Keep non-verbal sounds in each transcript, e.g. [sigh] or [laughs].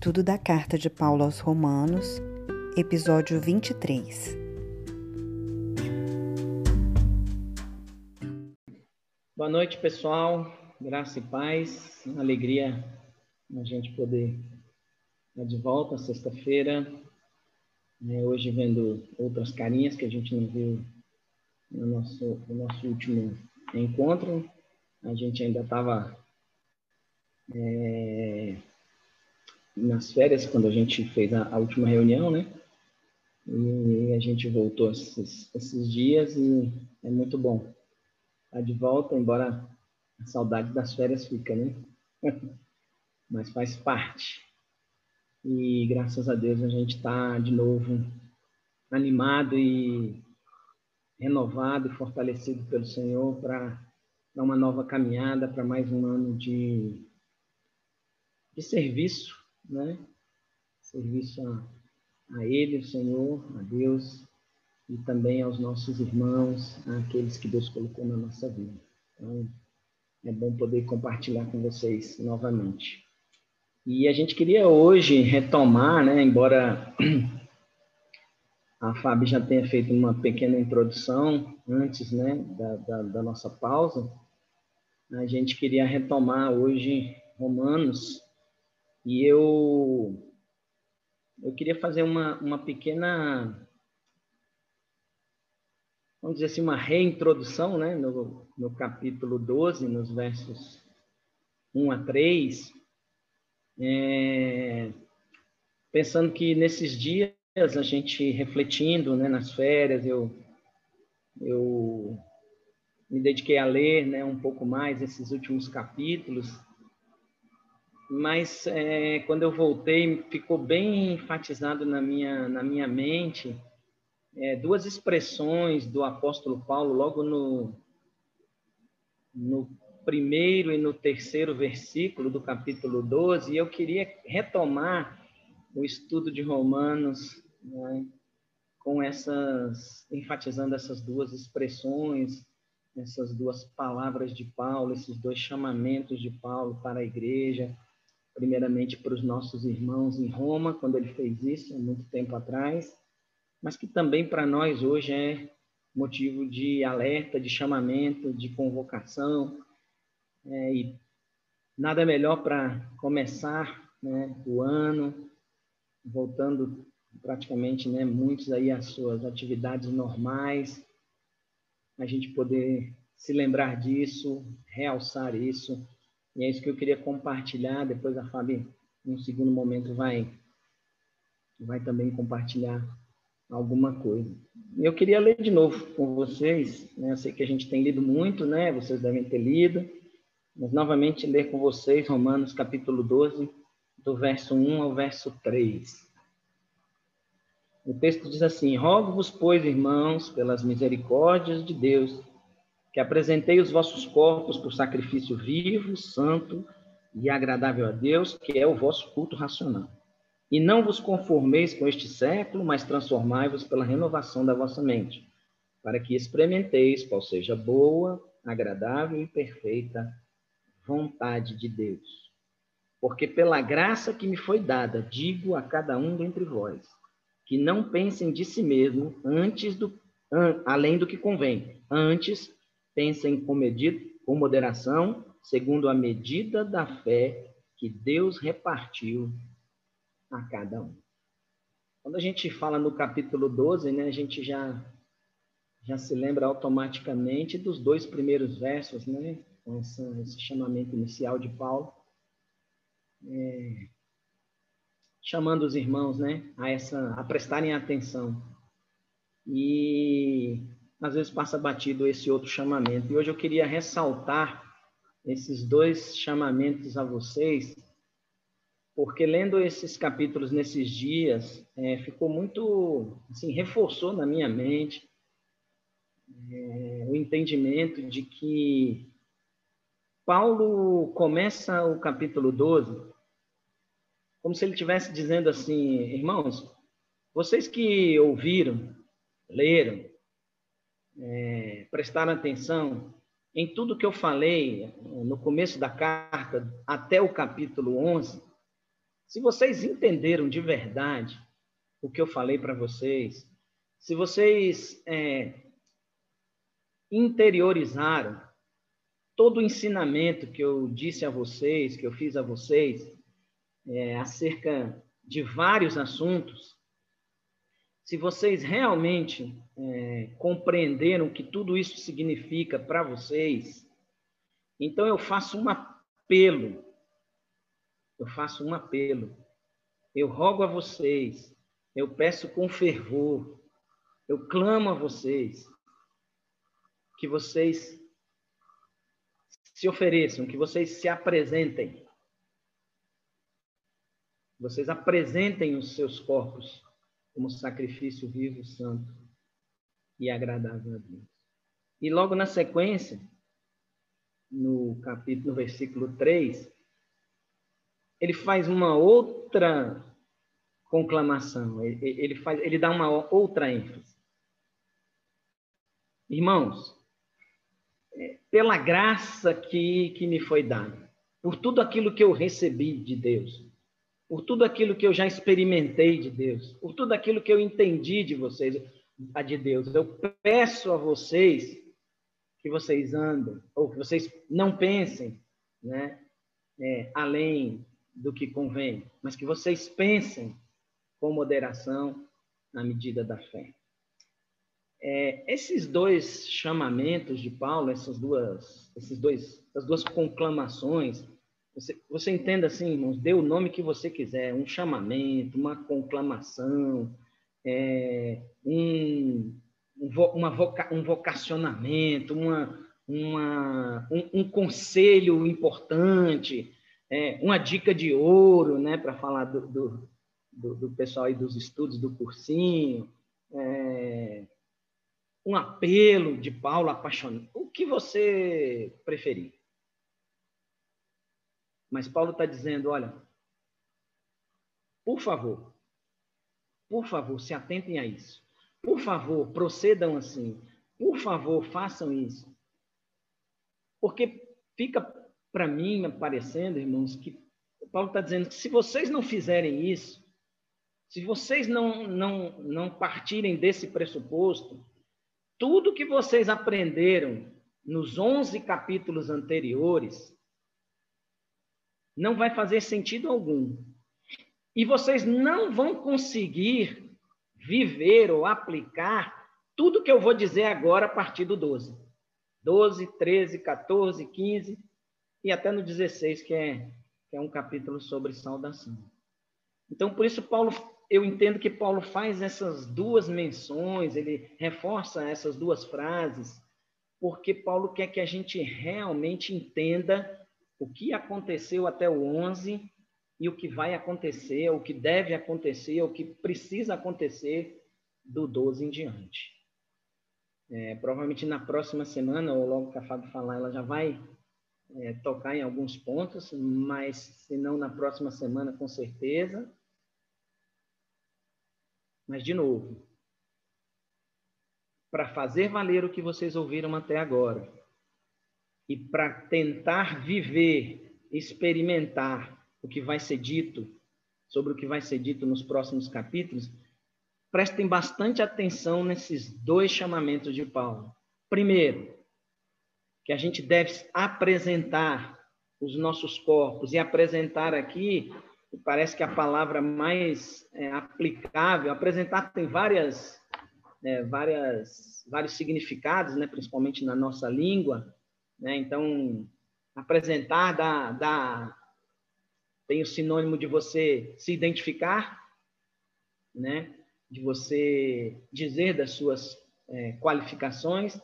Estudo da Carta de Paulo aos Romanos, episódio 23. Boa noite, pessoal. Graça e paz. Uma alegria a gente poder estar de volta sexta-feira. É, hoje vendo outras carinhas que a gente não viu no nosso, no nosso último encontro. A gente ainda estava é, nas férias, quando a gente fez a, a, última reunião, né? E a gente voltou esses, esses dias e é muito bom estar tá de volta, embora a saudade das férias fica, né? [laughs] Mas faz parte. E graças a Deus a gente está de novo animado e renovado e fortalecido pelo Senhor para uma nova caminhada, para mais um ano de, de serviço né? Serviço a, a Ele, o Senhor, a Deus, e também aos nossos irmãos, àqueles que Deus colocou na nossa vida. Então, é bom poder compartilhar com vocês novamente. E a gente queria hoje retomar, né, embora a Fábio já tenha feito uma pequena introdução antes né, da, da, da nossa pausa, a gente queria retomar hoje Romanos e eu eu queria fazer uma, uma pequena vamos dizer assim, uma reintrodução, né, no, no capítulo 12, nos versos 1 a 3, é, pensando que nesses dias a gente refletindo, né, nas férias, eu, eu me dediquei a ler, né, um pouco mais esses últimos capítulos, mas é, quando eu voltei ficou bem enfatizado na minha na minha mente é, duas expressões do apóstolo Paulo logo no no primeiro e no terceiro versículo do capítulo 12 e eu queria retomar o estudo de Romanos né, com essas enfatizando essas duas expressões essas duas palavras de Paulo esses dois chamamentos de Paulo para a igreja primeiramente para os nossos irmãos em Roma, quando ele fez isso, há muito tempo atrás, mas que também para nós hoje é motivo de alerta, de chamamento, de convocação. É, e nada melhor para começar né, o ano, voltando praticamente né, muitos aí às suas atividades normais, a gente poder se lembrar disso, realçar isso e é isso que eu queria compartilhar. Depois a Fábio, em um segundo momento, vai, vai também compartilhar alguma coisa. Eu queria ler de novo com vocês. Né? Eu sei que a gente tem lido muito, né? Vocês devem ter lido. Mas novamente ler com vocês Romanos capítulo 12, do verso 1 ao verso 3. O texto diz assim: Rogo-vos, pois, irmãos, pelas misericórdias de Deus, que apresentei os vossos corpos por sacrifício vivo, santo e agradável a Deus, que é o vosso culto racional. E não vos conformeis com este século, mas transformai-vos pela renovação da vossa mente, para que experimenteis qual seja boa, agradável e perfeita vontade de Deus. Porque pela graça que me foi dada, digo a cada um dentre vós, que não pensem de si mesmo antes do além do que convém, antes Pensem com, medida, com moderação, segundo a medida da fé que Deus repartiu a cada um. Quando a gente fala no capítulo 12, né, a gente já, já se lembra automaticamente dos dois primeiros versos, né, com essa, esse chamamento inicial de Paulo, é, chamando os irmãos né, a, essa, a prestarem atenção. E às vezes passa batido esse outro chamamento. E hoje eu queria ressaltar esses dois chamamentos a vocês, porque lendo esses capítulos nesses dias, é, ficou muito, assim, reforçou na minha mente é, o entendimento de que Paulo começa o capítulo 12 como se ele estivesse dizendo assim, irmãos, vocês que ouviram, leram, é, prestaram atenção em tudo que eu falei no começo da carta, até o capítulo 11, Se vocês entenderam de verdade o que eu falei para vocês, se vocês é, interiorizaram todo o ensinamento que eu disse a vocês, que eu fiz a vocês, é, acerca de vários assuntos, se vocês realmente é, compreenderam o que tudo isso significa para vocês, então eu faço um apelo, eu faço um apelo, eu rogo a vocês, eu peço com fervor, eu clamo a vocês, que vocês se ofereçam, que vocês se apresentem. Vocês apresentem os seus corpos como sacrifício vivo, santo e agradável a Deus. E logo na sequência, no capítulo, no versículo 3, ele faz uma outra conclamação, ele, faz, ele dá uma outra ênfase. Irmãos, pela graça que, que me foi dada, por tudo aquilo que eu recebi de Deus, por tudo aquilo que eu já experimentei de Deus, por tudo aquilo que eu entendi de vocês, de Deus. Eu peço a vocês que vocês andem, ou que vocês não pensem, né, é, além do que convém, mas que vocês pensem com moderação na medida da fé. É, esses dois chamamentos de Paulo, essas duas, esses dois, essas duas conclamações, você, você entenda assim, irmãos, dê o nome que você quiser, um chamamento, uma conclamação, é, um, um, uma voca, um vocacionamento, uma, uma, um, um conselho importante, é, uma dica de ouro, né, para falar do, do, do, do, pessoal aí dos estudos do cursinho, é, um apelo de Paulo apaixonado, o que você preferir. Mas Paulo está dizendo: olha, por favor, por favor, se atentem a isso. Por favor, procedam assim. Por favor, façam isso. Porque fica para mim parecendo, irmãos, que Paulo está dizendo que se vocês não fizerem isso, se vocês não, não, não partirem desse pressuposto, tudo que vocês aprenderam nos 11 capítulos anteriores não vai fazer sentido algum. E vocês não vão conseguir viver ou aplicar tudo que eu vou dizer agora a partir do 12. 12, 13, 14, 15 e até no 16, que é, que é um capítulo sobre saudação. Então, por isso, Paulo eu entendo que Paulo faz essas duas menções, ele reforça essas duas frases, porque Paulo quer que a gente realmente entenda o que aconteceu até o 11 e o que vai acontecer, o que deve acontecer, o que precisa acontecer do 12 em diante. É, provavelmente na próxima semana, ou logo que a Fábio falar, ela já vai é, tocar em alguns pontos, mas se não na próxima semana, com certeza. Mas, de novo, para fazer valer o que vocês ouviram até agora e para tentar viver, experimentar o que vai ser dito, sobre o que vai ser dito nos próximos capítulos, prestem bastante atenção nesses dois chamamentos de Paulo. Primeiro, que a gente deve apresentar os nossos corpos, e apresentar aqui parece que a palavra mais é, aplicável, apresentar tem várias, é, várias, vários significados, né, principalmente na nossa língua. Né? Então, apresentar dá, dá, tem o sinônimo de você se identificar, né? de você dizer das suas é, qualificações.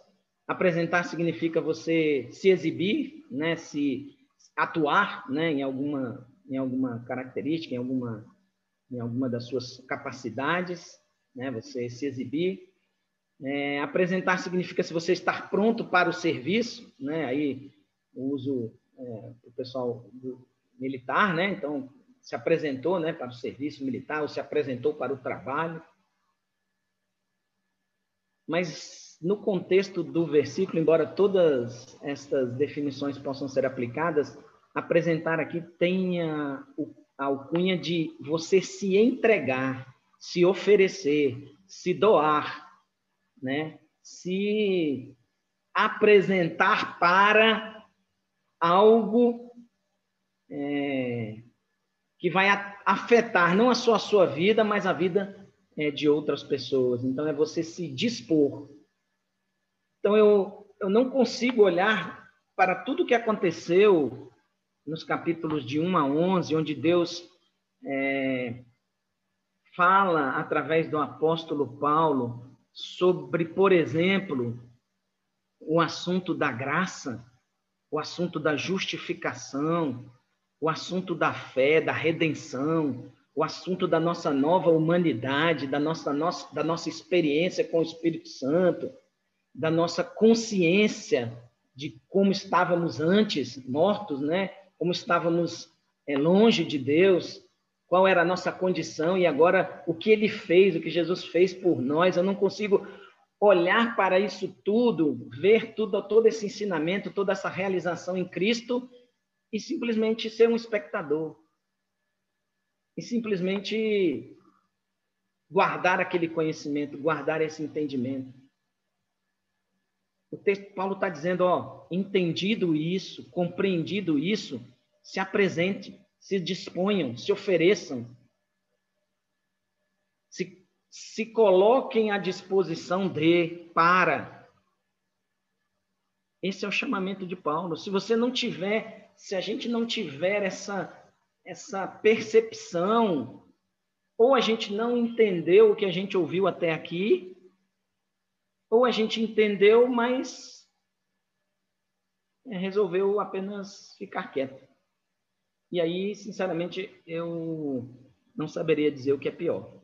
Apresentar significa você se exibir, né? se atuar né? em alguma em alguma característica, em alguma, em alguma das suas capacidades, né? você se exibir. É, apresentar significa se você estar pronto para o serviço, né? aí o uso é, o pessoal do militar, né? então se apresentou né, para o serviço militar ou se apresentou para o trabalho. Mas no contexto do versículo, embora todas estas definições possam ser aplicadas, apresentar aqui tenha a alcunha de você se entregar, se oferecer, se doar, né? se apresentar para algo é, que vai afetar não só a sua vida, mas a vida é, de outras pessoas. Então, é você se dispor. Então, eu, eu não consigo olhar para tudo que aconteceu nos capítulos de 1 a 11, onde Deus é, fala através do apóstolo Paulo sobre, por exemplo, o assunto da graça, o assunto da justificação, o assunto da fé, da redenção, o assunto da nossa nova humanidade, da nossa, nossa, da nossa experiência com o Espírito Santo, da nossa consciência de como estávamos antes, mortos, né? Como estávamos é, longe de Deus, qual era a nossa condição e agora o que ele fez, o que Jesus fez por nós. Eu não consigo olhar para isso tudo, ver tudo, todo esse ensinamento, toda essa realização em Cristo e simplesmente ser um espectador. E simplesmente guardar aquele conhecimento, guardar esse entendimento. O texto Paulo está dizendo, ó, entendido isso, compreendido isso, se apresente, se disponham, se ofereçam, se, se coloquem à disposição de, para. Esse é o chamamento de Paulo. Se você não tiver se a gente não tiver essa, essa percepção, ou a gente não entendeu o que a gente ouviu até aqui, ou a gente entendeu, mas resolveu apenas ficar quieto. E aí, sinceramente, eu não saberia dizer o que é pior.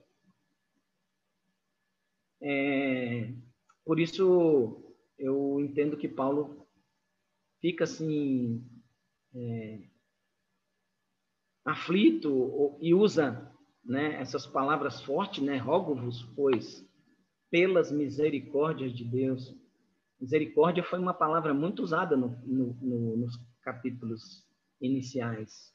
É, por isso, eu entendo que Paulo fica assim é, aflito e usa né, essas palavras fortes, né? Rogo-vos, pois, pelas misericórdias de Deus. Misericórdia foi uma palavra muito usada no, no, no, nos capítulos iniciais.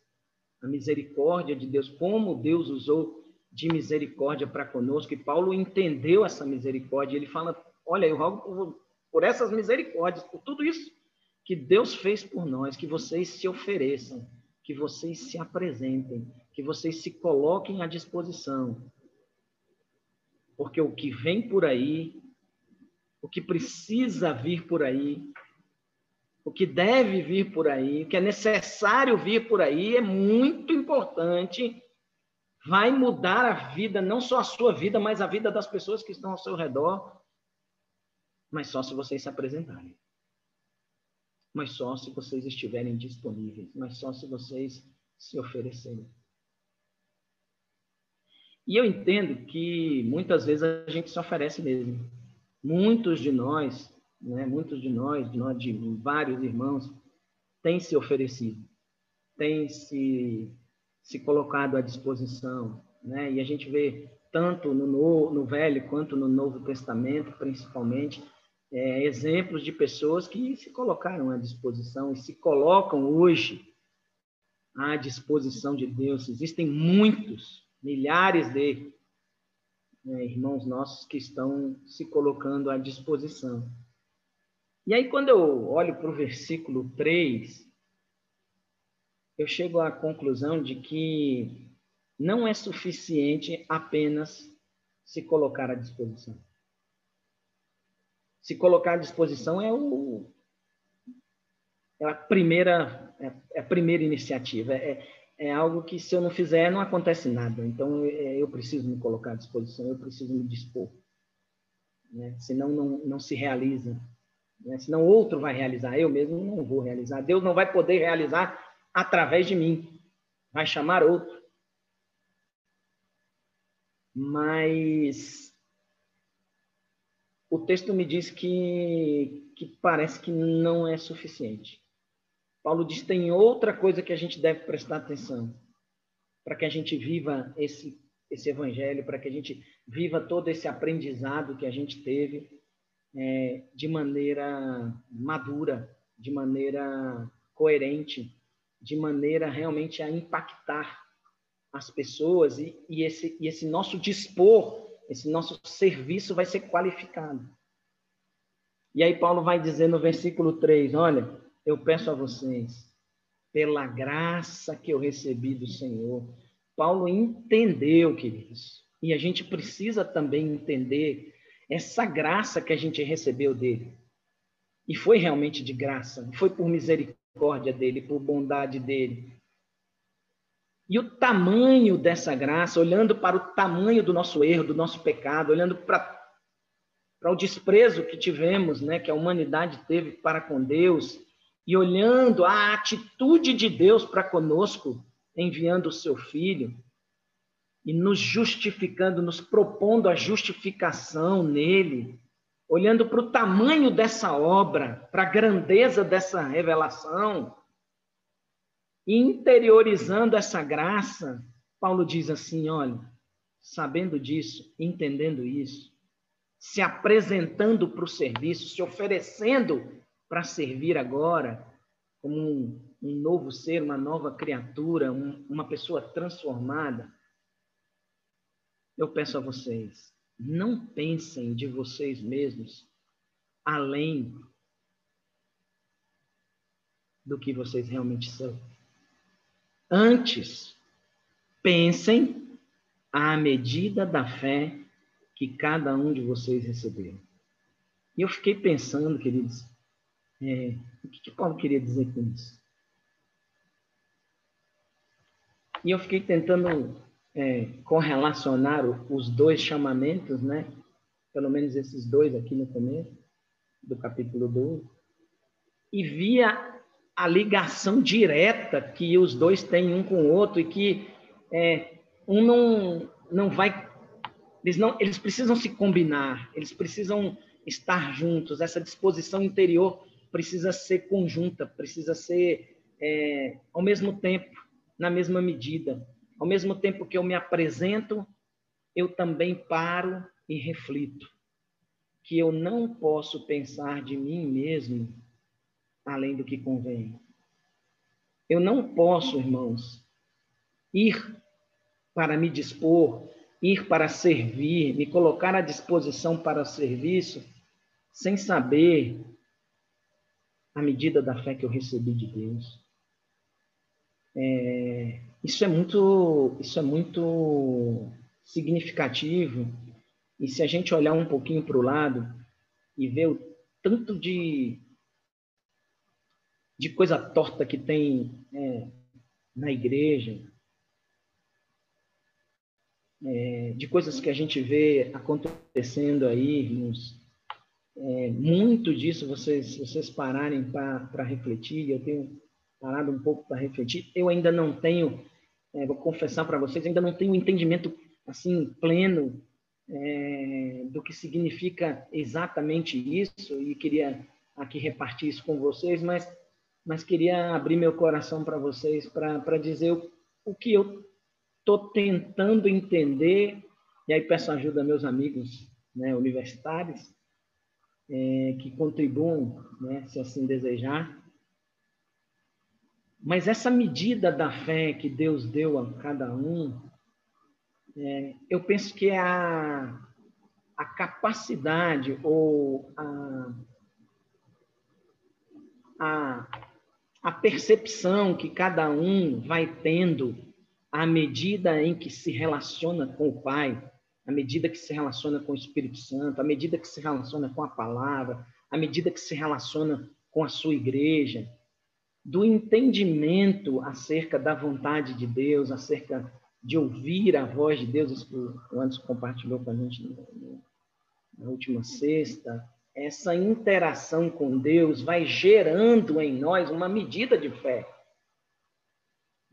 A misericórdia de Deus, como Deus usou de misericórdia para conosco, e Paulo entendeu essa misericórdia. Ele fala: Olha, eu rogo por, essas misericórdias, por tudo isso que Deus fez por nós, que vocês se ofereçam, que vocês se apresentem, que vocês se coloquem à disposição. Porque o que vem por aí, o que precisa vir por aí, o que deve vir por aí, o que é necessário vir por aí é muito importante. Vai mudar a vida, não só a sua vida, mas a vida das pessoas que estão ao seu redor, mas só se vocês se apresentarem mas só se vocês estiverem disponíveis, mas só se vocês se oferecerem. E eu entendo que muitas vezes a gente se oferece mesmo. Muitos de nós, né, muitos de nós, nós, de vários irmãos, têm se oferecido, têm se, se colocado à disposição. Né? E a gente vê tanto no, no Velho quanto no Novo Testamento, principalmente, é, exemplos de pessoas que se colocaram à disposição e se colocam hoje à disposição de Deus. Existem muitos, milhares de né, irmãos nossos que estão se colocando à disposição. E aí, quando eu olho para o versículo 3, eu chego à conclusão de que não é suficiente apenas se colocar à disposição se colocar à disposição é, o, é a primeira é, é a primeira iniciativa. É, é algo que se eu não fizer não acontece nada. Então eu, eu preciso me colocar à disposição, eu preciso me dispor. Né? Senão não, não se realiza. Né? Senão outro vai realizar, eu mesmo não vou realizar. Deus não vai poder realizar através de mim. Vai chamar outro. Mas o texto me diz que, que parece que não é suficiente. Paulo diz tem outra coisa que a gente deve prestar atenção para que a gente viva esse, esse evangelho, para que a gente viva todo esse aprendizado que a gente teve é, de maneira madura, de maneira coerente, de maneira realmente a impactar as pessoas e, e, esse, e esse nosso dispor, esse nosso serviço vai ser qualificado. E aí Paulo vai dizer no versículo 3, olha, eu peço a vocês, pela graça que eu recebi do Senhor. Paulo entendeu, queridos, e a gente precisa também entender essa graça que a gente recebeu dele. E foi realmente de graça, foi por misericórdia dele, por bondade dele. E o tamanho dessa graça, olhando para o tamanho do nosso erro, do nosso pecado, olhando para, para o desprezo que tivemos, né, que a humanidade teve para com Deus, e olhando a atitude de Deus para conosco, enviando o seu filho, e nos justificando, nos propondo a justificação nele, olhando para o tamanho dessa obra, para a grandeza dessa revelação, interiorizando essa graça, Paulo diz assim: olha, sabendo disso, entendendo isso, se apresentando para o serviço, se oferecendo para servir agora, como um, um, novo ser, uma nova criatura, um, uma pessoa transformada, eu peço a vocês, não pensem de vocês mesmos além do que vocês realmente são. Antes, pensem à medida da fé que cada um de vocês recebeu. E eu fiquei pensando, queridos, é, o que, que Paulo queria dizer com isso? E eu fiquei tentando é, correlacionar os dois chamamentos, né? Pelo menos esses dois aqui no começo do capítulo 12. E via a ligação direta que os dois têm um com o outro e que é, um não, não vai. Eles, não, eles precisam se combinar, eles precisam estar juntos, essa disposição interior precisa ser conjunta, precisa ser é, ao mesmo tempo, na mesma medida. Ao mesmo tempo que eu me apresento, eu também paro e reflito que eu não posso pensar de mim mesmo além do que convém. Eu não posso, irmãos, ir para me dispor, ir para servir, me colocar à disposição para serviço, sem saber a medida da fé que eu recebi de Deus. É, isso é muito, isso é muito significativo. E se a gente olhar um pouquinho para o lado e ver o tanto de de coisa torta que tem é, na igreja, é, de coisas que a gente vê acontecendo aí. É, muito disso vocês, vocês pararem para refletir, eu tenho parado um pouco para refletir. Eu ainda não tenho, é, vou confessar para vocês, ainda não tenho um entendimento assim pleno é, do que significa exatamente isso e queria aqui repartir isso com vocês, mas mas queria abrir meu coração para vocês, para dizer o, o que eu estou tentando entender, e aí peço ajuda meus amigos né, universitários, é, que contribuam, né, se assim desejar. Mas essa medida da fé que Deus deu a cada um, é, eu penso que é a, a capacidade ou a, a a percepção que cada um vai tendo à medida em que se relaciona com o Pai, à medida que se relaciona com o Espírito Santo, à medida que se relaciona com a palavra, à medida que se relaciona com a sua igreja, do entendimento acerca da vontade de Deus, acerca de ouvir a voz de Deus, isso que o Anderson compartilhou com a gente na última sexta, essa interação com Deus vai gerando em nós uma medida de fé.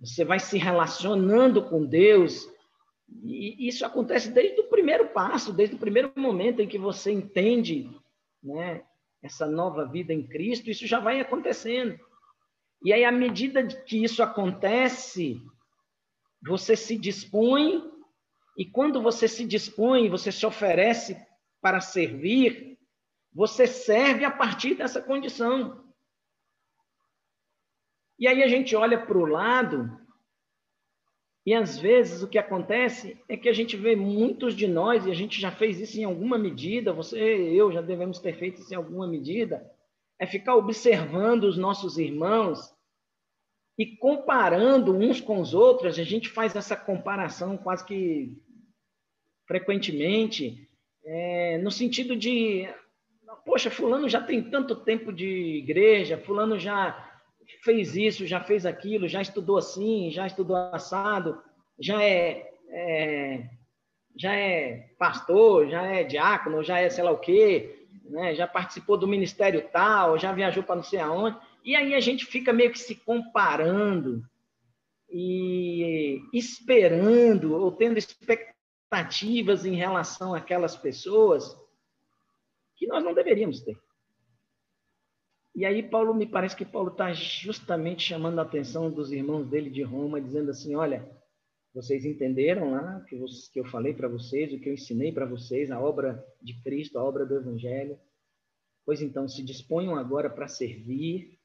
Você vai se relacionando com Deus, e isso acontece desde o primeiro passo, desde o primeiro momento em que você entende né, essa nova vida em Cristo, isso já vai acontecendo. E aí, à medida que isso acontece, você se dispõe, e quando você se dispõe, você se oferece para servir, você serve a partir dessa condição. E aí a gente olha para o lado E às vezes o que acontece é que a gente vê muitos de nós, e a gente já fez isso em alguma medida, você, eu já devemos ter feito isso em alguma medida, é ficar observando os nossos irmãos e comparando uns com os outros. A gente faz essa comparação quase que frequentemente, é, no sentido de, poxa, fulano já tem tanto tempo de igreja, fulano já fez isso, já fez aquilo, já estudou assim, já estudou assado, já é, é já é pastor, já é diácono, já é sei lá o quê, né? já participou do ministério tal, já viajou para não sei aonde. E aí a gente fica meio que se comparando e esperando ou tendo expectativas em relação àquelas pessoas que nós não deveríamos ter. E aí Paulo me parece que Paulo está justamente chamando a atenção dos irmãos dele de Roma, dizendo assim, olha, vocês entenderam lá que, que eu falei para vocês, o que eu ensinei para vocês, a obra de Cristo, a obra do Evangelho. Pois então, se disponham agora para servir,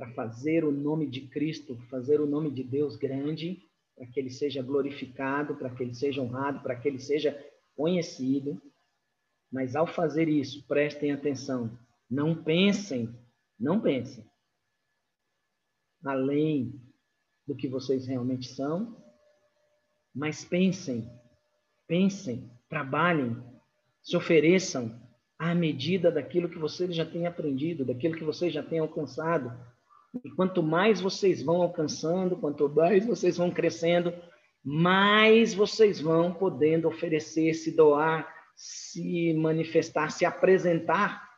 para fazer o nome de Cristo, fazer o nome de Deus grande, para que ele seja glorificado, para que ele seja honrado, para que ele seja conhecido. Mas ao fazer isso, prestem atenção, não pensem, não pensem além do que vocês realmente são, mas pensem, pensem, trabalhem, se ofereçam à medida daquilo que vocês já têm aprendido, daquilo que vocês já têm alcançado. E quanto mais vocês vão alcançando, quanto mais vocês vão crescendo, mais vocês vão podendo oferecer, se doar, se manifestar, se apresentar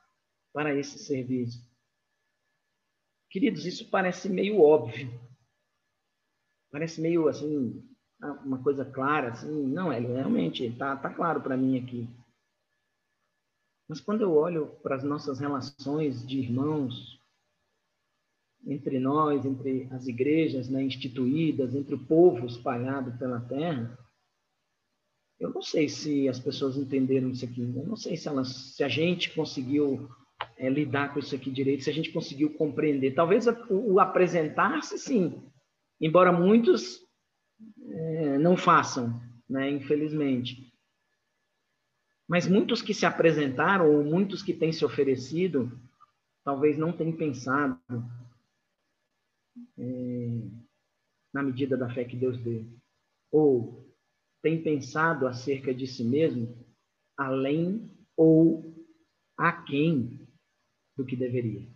para esse serviço. Queridos, isso parece meio óbvio. Parece meio assim, uma coisa clara, assim, não, é realmente está tá claro para mim aqui. Mas quando eu olho para as nossas relações de irmãos, entre nós, entre as igrejas né, instituídas, entre o povo espalhado pela terra, eu não sei se as pessoas entenderam isso aqui. Eu não sei se, elas, se a gente conseguiu é, lidar com isso aqui direito, se a gente conseguiu compreender. Talvez o, apresentar-se, sim, embora muitos é, não façam, né, infelizmente. Mas muitos que se apresentaram, ou muitos que têm se oferecido, talvez não tenham pensado é, na medida da fé que Deus deu. Ou têm pensado acerca de si mesmo além ou aquém do que deveria.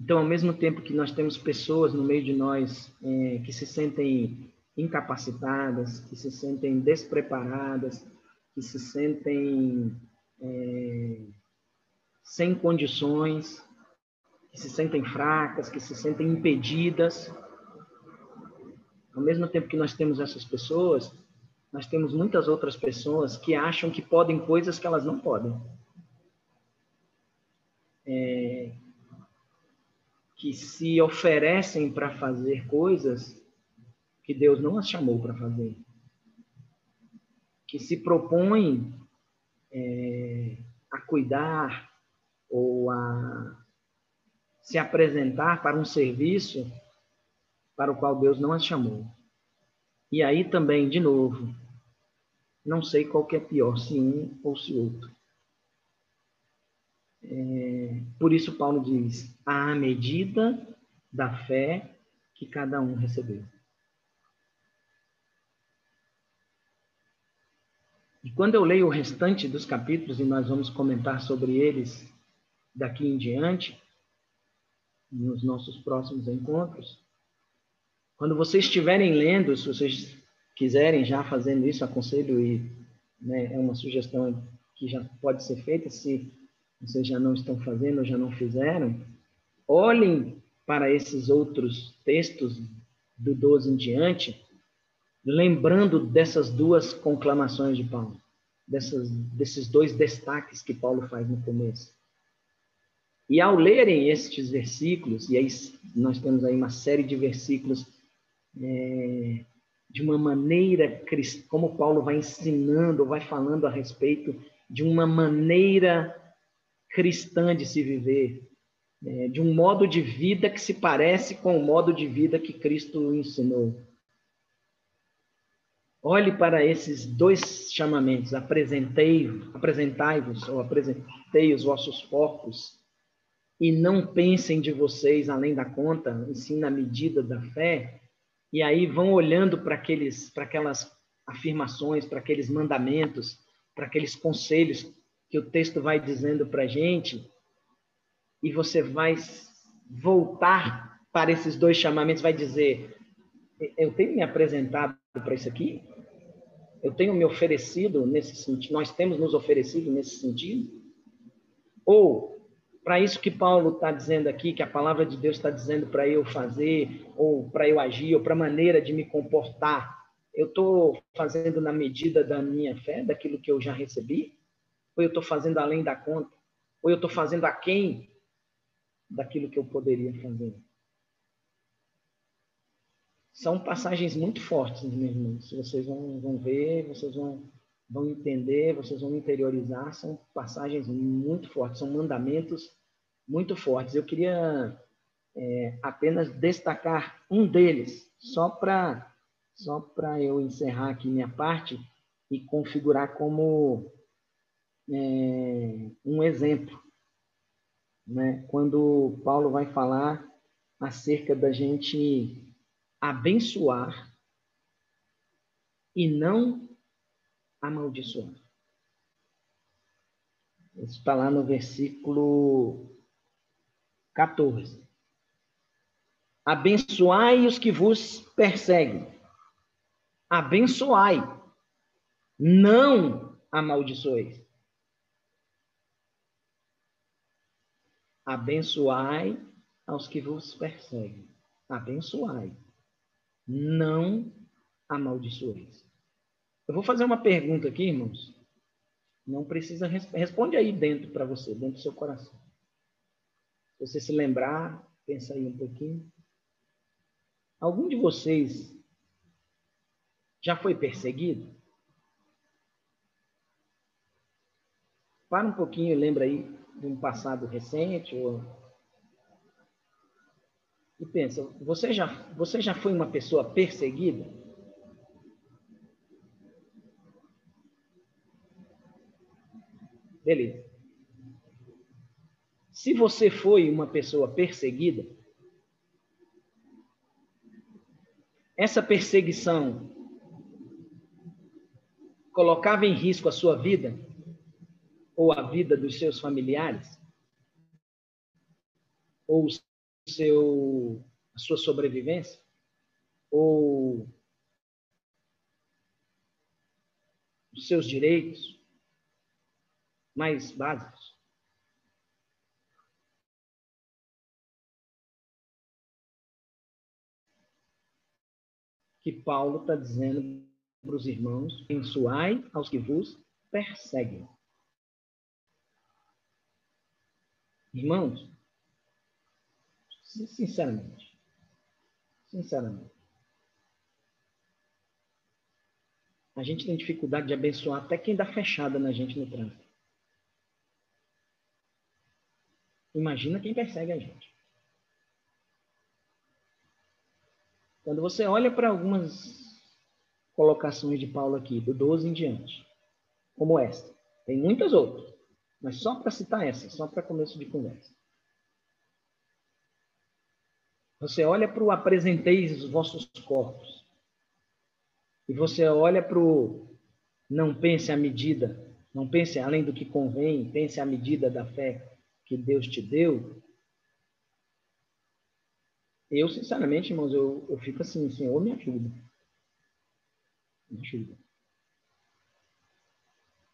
Então, ao mesmo tempo que nós temos pessoas no meio de nós é, que se sentem incapacitadas, que se sentem despreparadas, que se sentem é, sem condições, que se sentem fracas, que se sentem impedidas. Ao mesmo tempo que nós temos essas pessoas, nós temos muitas outras pessoas que acham que podem coisas que elas não podem. É, que se oferecem para fazer coisas que Deus não as chamou para fazer. Que se propõem é, a cuidar ou a se apresentar para um serviço para o qual Deus não as chamou. E aí também, de novo, não sei qual que é pior, se um ou se outro. É, por isso Paulo diz, à medida da fé que cada um recebeu. E quando eu leio o restante dos capítulos, e nós vamos comentar sobre eles daqui em diante, nos nossos próximos encontros, quando vocês estiverem lendo, se vocês quiserem já fazendo isso, aconselho e né, é uma sugestão que já pode ser feita, se vocês já não estão fazendo ou já não fizeram, olhem para esses outros textos do 12 em diante, lembrando dessas duas conclamações de Paulo, dessas, desses dois destaques que Paulo faz no começo. E ao lerem estes versículos, e aí nós temos aí uma série de versículos é, de uma maneira, como Paulo vai ensinando, vai falando a respeito de uma maneira cristã de se viver, é, de um modo de vida que se parece com o modo de vida que Cristo ensinou. Olhe para esses dois chamamentos: apresentei-vos, apresentai-vos ou apresentei os vossos corpos e não pensem de vocês além da conta, sim na medida da fé. E aí vão olhando para aqueles, para aquelas afirmações, para aqueles mandamentos, para aqueles conselhos que o texto vai dizendo para gente, e você vai voltar para esses dois chamamentos, vai dizer: eu tenho me apresentado para isso aqui? Eu tenho me oferecido nesse sentido? Nós temos nos oferecido nesse sentido? Ou para isso que Paulo está dizendo aqui, que a palavra de Deus está dizendo para eu fazer, ou para eu agir, ou para a maneira de me comportar, eu estou fazendo na medida da minha fé, daquilo que eu já recebi? Ou eu estou fazendo além da conta? Ou eu estou fazendo aquém daquilo que eu poderia fazer? são passagens muito fortes, meus irmãos. Vocês vão, vão ver, vocês vão, vão entender, vocês vão interiorizar. São passagens muito fortes, são mandamentos muito fortes. Eu queria é, apenas destacar um deles, só para só para eu encerrar aqui minha parte e configurar como é, um exemplo. Né? Quando Paulo vai falar acerca da gente abençoar e não amaldiçoar. Isso está lá no versículo 14. Abençoai os que vos perseguem. Abençoai, não amaldiçoeis. Abençoai aos que vos perseguem. Abençoai não amaldiçoeis. Eu vou fazer uma pergunta aqui, irmãos. Não precisa responde aí dentro para você, dentro do seu coração. Se você se lembrar, pensa aí um pouquinho. Algum de vocês já foi perseguido? Para um pouquinho e lembra aí de um passado recente ou e pensa, você já, você já foi uma pessoa perseguida? Beleza. Se você foi uma pessoa perseguida, essa perseguição colocava em risco a sua vida ou a vida dos seus familiares? Ou seu, a sua sobrevivência? Ou os seus direitos mais básicos? Que Paulo está dizendo para os irmãos: abençoai aos que vos perseguem. Irmãos, Sinceramente. Sinceramente. A gente tem dificuldade de abençoar até quem dá fechada na gente no trânsito. Imagina quem persegue a gente. Quando você olha para algumas colocações de Paulo aqui, do 12 em diante, como esta, tem muitas outras, mas só para citar essa, só para começo de conversa. Você olha para o apresenteis os vossos corpos. E você olha para o não pense à medida, não pense além do que convém, pense à medida da fé que Deus te deu. Eu, sinceramente, irmãos, eu, eu fico assim, Senhor, me ajuda. Me ajuda.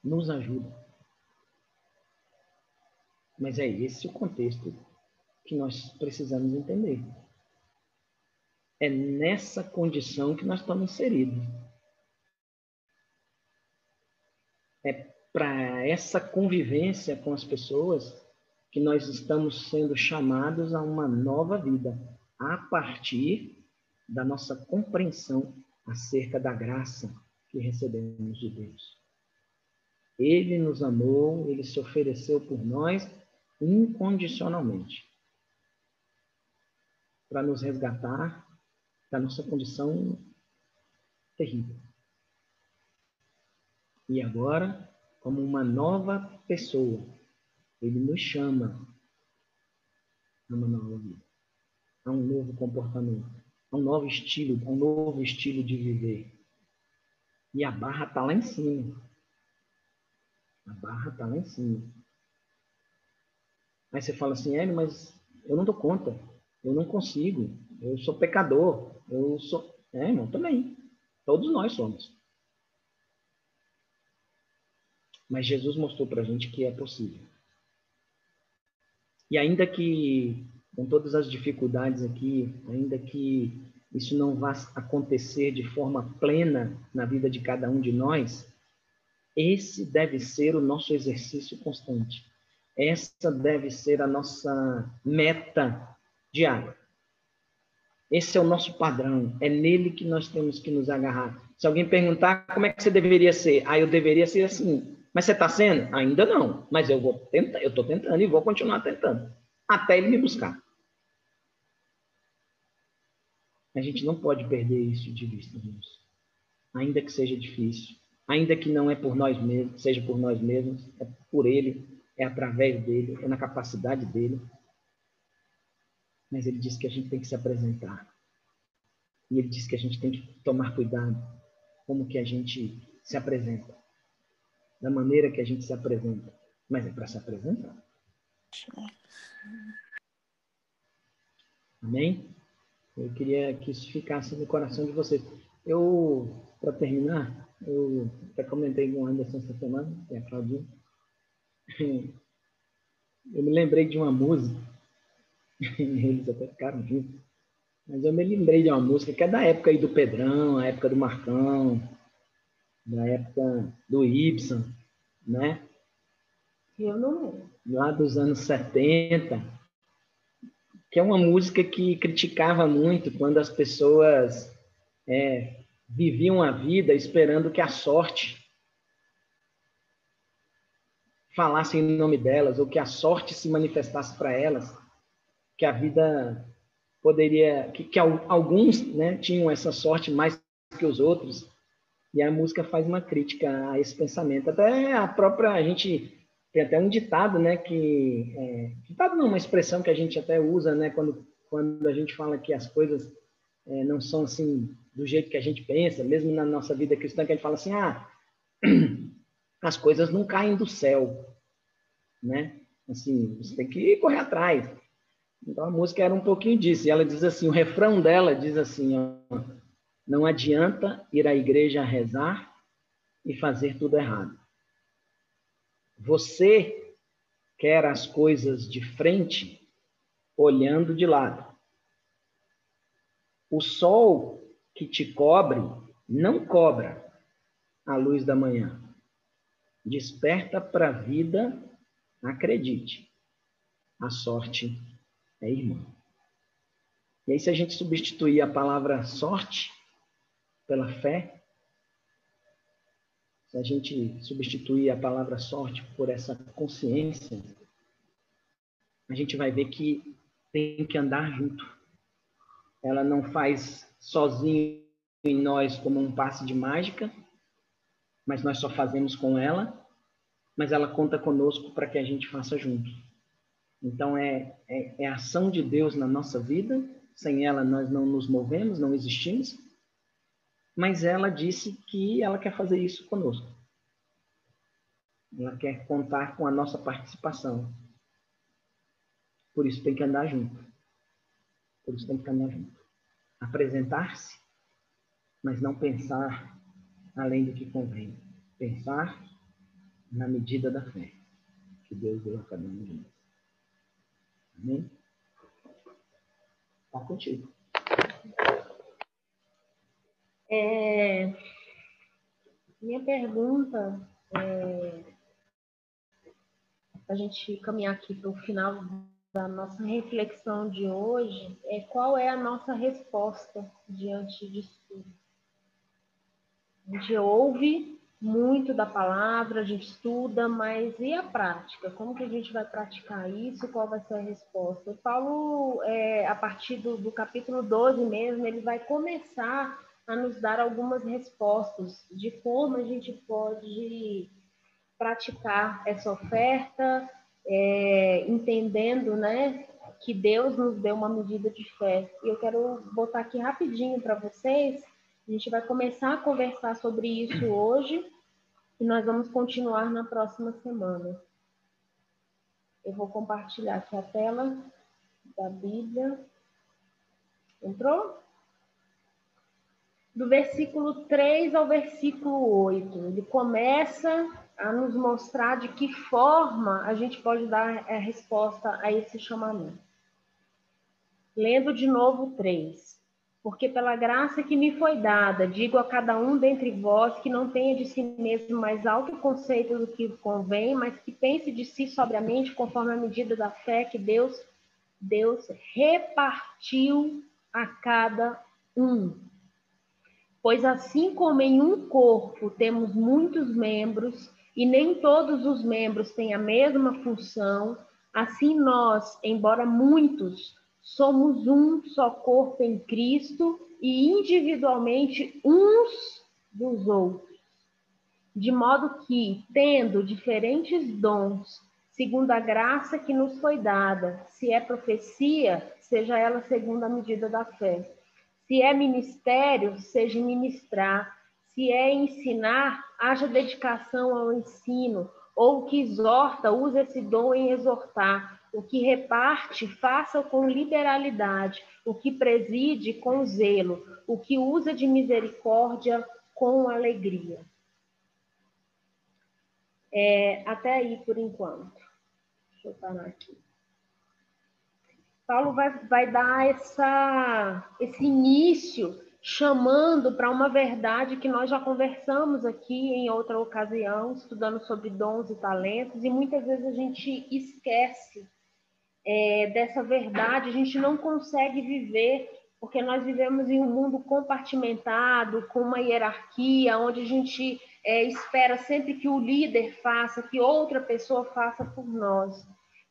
Nos ajuda. Mas é esse o contexto que nós precisamos entender. É nessa condição que nós estamos inseridos. É para essa convivência com as pessoas que nós estamos sendo chamados a uma nova vida, a partir da nossa compreensão acerca da graça que recebemos de Deus. Ele nos amou, ele se ofereceu por nós incondicionalmente para nos resgatar da nossa condição terrível. E agora, como uma nova pessoa, ele nos chama a uma nova vida, a um novo comportamento, a um novo estilo, a um novo estilo de viver. E a barra está lá em cima. A barra está lá em cima. Aí você fala assim, é, mas eu não dou conta, eu não consigo, eu sou pecador, eu sou. É, irmão, também. Todos nós somos. Mas Jesus mostrou para a gente que é possível. E ainda que, com todas as dificuldades aqui, ainda que isso não vá acontecer de forma plena na vida de cada um de nós, esse deve ser o nosso exercício constante. Essa deve ser a nossa meta diária. Esse é o nosso padrão, é nele que nós temos que nos agarrar. Se alguém perguntar como é que você deveria ser, ah, eu deveria ser assim. Mas você está sendo? Ainda não, mas eu vou tentar, eu estou tentando e vou continuar tentando até ele me buscar. A gente não pode perder isso de vista, irmãos. Ainda que seja difícil, ainda que não é por nós mesmos, seja por nós mesmos, é por ele, é através dele, é na capacidade dele, mas ele diz que a gente tem que se apresentar. E ele diz que a gente tem que tomar cuidado como que a gente se apresenta. Da maneira que a gente se apresenta. Mas é para se apresentar. Amém? Eu queria que isso ficasse no coração de vocês. Eu, para terminar, eu até comentei com o Anderson essa semana, que é a Claudinha. Eu me lembrei de uma música [laughs] eles até ficaram juntos. Mas eu me lembrei de uma música que é da época aí do Pedrão, a época do Marcão, da época do Ibsen, né? Eu não Lá dos anos 70, que é uma música que criticava muito quando as pessoas é, viviam a vida esperando que a sorte falasse em nome delas, ou que a sorte se manifestasse para elas que a vida poderia, que, que alguns né, tinham essa sorte mais que os outros, e a música faz uma crítica a esse pensamento. Até a própria, a gente tem até um ditado, né, que, é, ditado não, uma expressão que a gente até usa, né, quando, quando a gente fala que as coisas é, não são assim do jeito que a gente pensa, mesmo na nossa vida cristã, que a gente fala assim, ah, [clears throat] as coisas não caem do céu, né? Assim, você tem que correr atrás. Então a música era um pouquinho disso. E ela diz assim, o refrão dela diz assim, ó, não adianta ir à igreja rezar e fazer tudo errado. Você quer as coisas de frente, olhando de lado. O sol que te cobre não cobra a luz da manhã. Desperta para a vida, acredite. A sorte é irmão. E aí, se a gente substituir a palavra sorte pela fé, se a gente substituir a palavra sorte por essa consciência, a gente vai ver que tem que andar junto. Ela não faz sozinho em nós como um passe de mágica, mas nós só fazemos com ela, mas ela conta conosco para que a gente faça junto. Então, é, é, é ação de Deus na nossa vida, sem ela nós não nos movemos, não existimos, mas ela disse que ela quer fazer isso conosco. Ela quer contar com a nossa participação. Por isso tem que andar junto. Por isso tem que andar junto. Apresentar-se, mas não pensar além do que convém. Pensar na medida da fé que Deus deu a cada um de nós. Amém? Está contigo. É, minha pergunta é, para a gente caminhar aqui para o final da nossa reflexão de hoje é qual é a nossa resposta diante disso tudo. A gente ouve muito da palavra, a gente estuda, mas e a prática? Como que a gente vai praticar isso? Qual vai ser a resposta? O Paulo, é, a partir do, do capítulo 12 mesmo, ele vai começar a nos dar algumas respostas de como a gente pode praticar essa oferta, é, entendendo, né, que Deus nos deu uma medida de fé. E eu quero botar aqui rapidinho para vocês. A gente vai começar a conversar sobre isso hoje e nós vamos continuar na próxima semana. Eu vou compartilhar aqui a tela da Bíblia. Entrou? Do versículo 3 ao versículo 8. Ele começa a nos mostrar de que forma a gente pode dar a resposta a esse chamamento. Lendo de novo 3. Porque pela graça que me foi dada, digo a cada um dentre vós que não tenha de si mesmo mais alto conceito do que convém, mas que pense de si sobriamente conforme a medida da fé que Deus Deus repartiu a cada um. Pois assim como em um corpo temos muitos membros, e nem todos os membros têm a mesma função, assim nós, embora muitos, somos um só corpo em Cristo e individualmente uns dos outros. De modo que, tendo diferentes dons, segundo a graça que nos foi dada, se é profecia, seja ela segundo a medida da fé. Se é ministério, seja ministrar se é ensinar, haja dedicação ao ensino, ou o que exorta, use esse dom em exortar. O que reparte, faça com liberalidade. O que preside, com zelo. O que usa de misericórdia, com alegria. É, até aí, por enquanto. Deixa eu parar aqui. Paulo vai, vai dar essa, esse início chamando para uma verdade que nós já conversamos aqui em outra ocasião, estudando sobre dons e talentos, e muitas vezes a gente esquece é, dessa verdade, a gente não consegue viver, porque nós vivemos em um mundo compartimentado, com uma hierarquia, onde a gente é, espera sempre que o líder faça, que outra pessoa faça por nós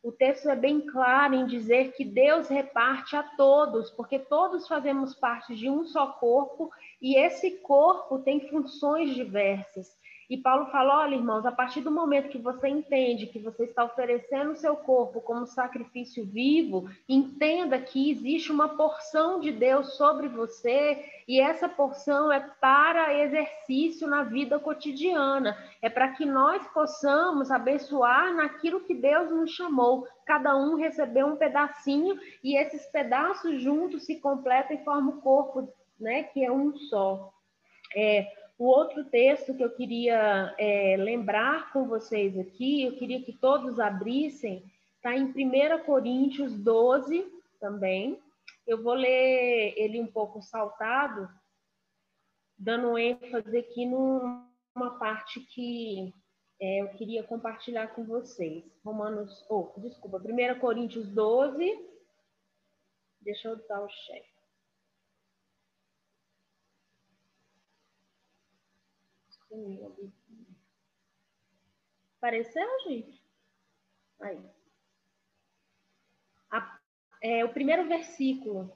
o texto é bem claro em dizer que Deus reparte a todos, porque todos fazemos parte de um só corpo e esse corpo tem funções diversas. E Paulo fala: olha, irmãos, a partir do momento que você entende que você está oferecendo o seu corpo como sacrifício vivo, entenda que existe uma porção de Deus sobre você e essa porção é para exercício na vida cotidiana. É para que nós possamos abençoar naquilo que Deus nos chamou. Cada um recebeu um pedacinho e esses pedaços juntos se completam e formam o corpo, né, que é um só. É, o outro texto que eu queria é, lembrar com vocês aqui, eu queria que todos abrissem, está em 1 Coríntios 12 também. Eu vou ler ele um pouco saltado, dando ênfase aqui numa parte que é, eu queria compartilhar com vocês. Romanos, oh, desculpa, 1 Coríntios 12. Deixa eu dar o chefe. Apareceu, gente? Aí. A, é, o primeiro versículo.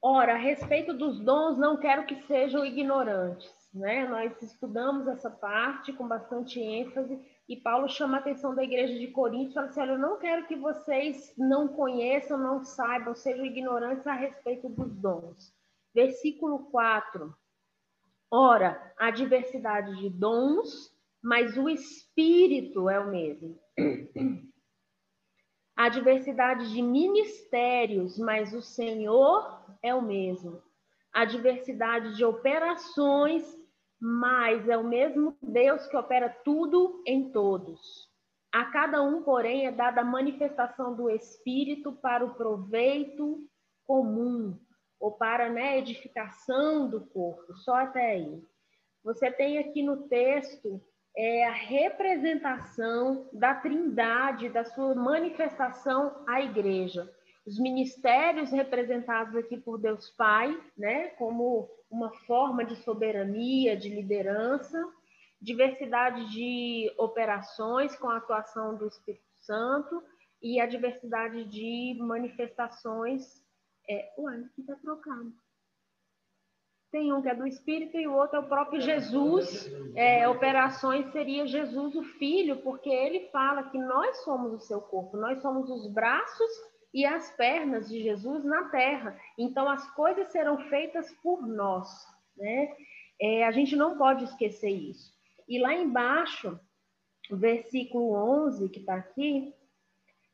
Ora, a respeito dos dons, não quero que sejam ignorantes. Né? Nós estudamos essa parte com bastante ênfase e Paulo chama a atenção da igreja de Corinto e fala assim: Olha, eu não quero que vocês não conheçam, não saibam, sejam ignorantes a respeito dos dons. Versículo 4. Ora, há diversidade de dons, mas o espírito é o mesmo. Há diversidade de ministérios, mas o Senhor é o mesmo. Há diversidade de operações, mas é o mesmo Deus que opera tudo em todos. A cada um, porém, é dada a manifestação do Espírito para o proveito comum ou para né, edificação do corpo, só até aí. Você tem aqui no texto é, a representação da trindade, da sua manifestação à igreja. Os ministérios representados aqui por Deus Pai, né, como uma forma de soberania, de liderança, diversidade de operações com a atuação do Espírito Santo e a diversidade de manifestações é, uai, que tá trocado. tem um que é do Espírito e o outro é o próprio Jesus. É, operações seria Jesus o Filho, porque ele fala que nós somos o seu corpo, nós somos os braços e as pernas de Jesus na terra. Então as coisas serão feitas por nós, né? É, a gente não pode esquecer isso. E lá embaixo, o versículo 11 que está aqui,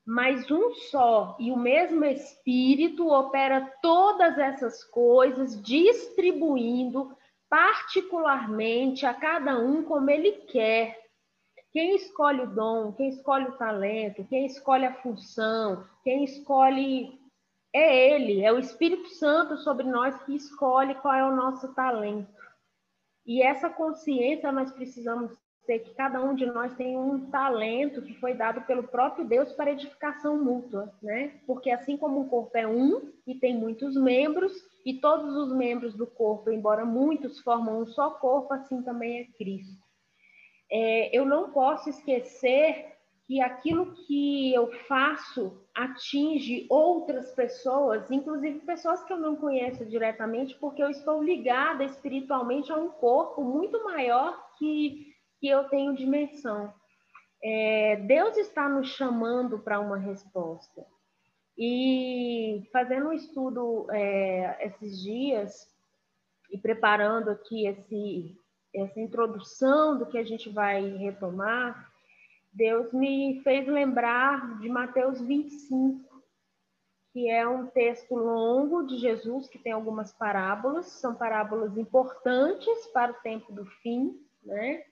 mas um só e o mesmo Espírito opera todas essas coisas, distribuindo particularmente a cada um como ele quer. Quem escolhe o dom, quem escolhe o talento, quem escolhe a função, quem escolhe é ele, é o Espírito Santo sobre nós que escolhe qual é o nosso talento. E essa consciência nós precisamos ser que cada um de nós tem um talento que foi dado pelo próprio Deus para edificação mútua, né? Porque assim como o corpo é um e tem muitos membros, e todos os membros do corpo, embora muitos formam um só corpo, assim também é Cristo. É, eu não posso esquecer que aquilo que eu faço atinge outras pessoas, inclusive pessoas que eu não conheço diretamente, porque eu estou ligada espiritualmente a um corpo muito maior que que eu tenho dimensão. É, Deus está nos chamando para uma resposta. E fazendo um estudo é, esses dias e preparando aqui esse, essa introdução do que a gente vai retomar, Deus me fez lembrar de Mateus 25, que é um texto longo de Jesus, que tem algumas parábolas, são parábolas importantes para o tempo do fim, né?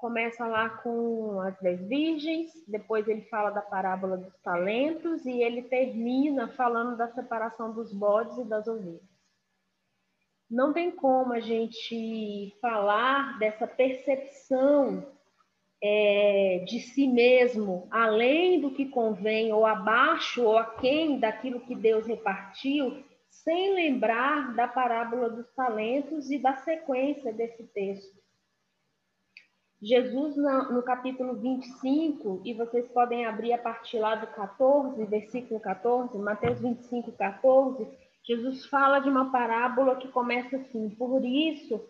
Começa lá com as dez virgens, depois ele fala da parábola dos talentos e ele termina falando da separação dos bodes e das ovelhas. Não tem como a gente falar dessa percepção é, de si mesmo, além do que convém, ou abaixo ou aquém daquilo que Deus repartiu, sem lembrar da parábola dos talentos e da sequência desse texto Jesus, no capítulo 25, e vocês podem abrir a partir lá do 14, versículo 14, Mateus 25, 14, Jesus fala de uma parábola que começa assim: por isso,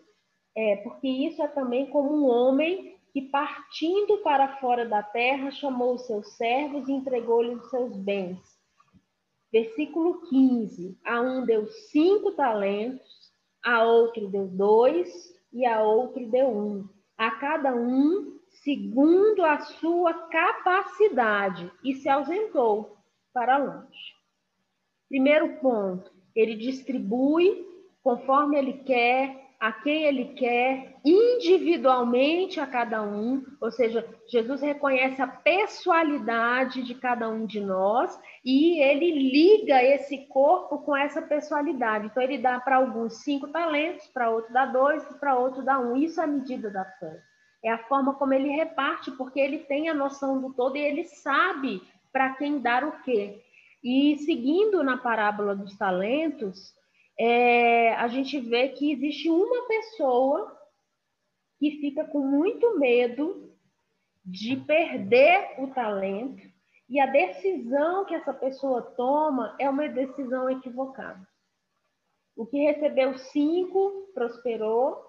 é, porque isso é também como um homem que, partindo para fora da terra, chamou os seus servos e entregou-lhes os seus bens. Versículo 15: a um deu cinco talentos, a outro deu dois, e a outro deu um a cada um segundo a sua capacidade e se ausentou para longe. Primeiro ponto, ele distribui conforme ele quer, a quem ele quer, individualmente a cada um, ou seja, Jesus reconhece a pessoalidade de cada um de nós e ele liga esse corpo com essa pessoalidade. Então, ele dá para alguns cinco talentos, para outro dá dois, para outro dá um. Isso é a medida da fé. É a forma como ele reparte, porque ele tem a noção do todo e ele sabe para quem dar o quê. E seguindo na parábola dos talentos, é, a gente vê que existe uma pessoa que fica com muito medo de perder o talento e a decisão que essa pessoa toma é uma decisão equivocada. O que recebeu cinco prosperou,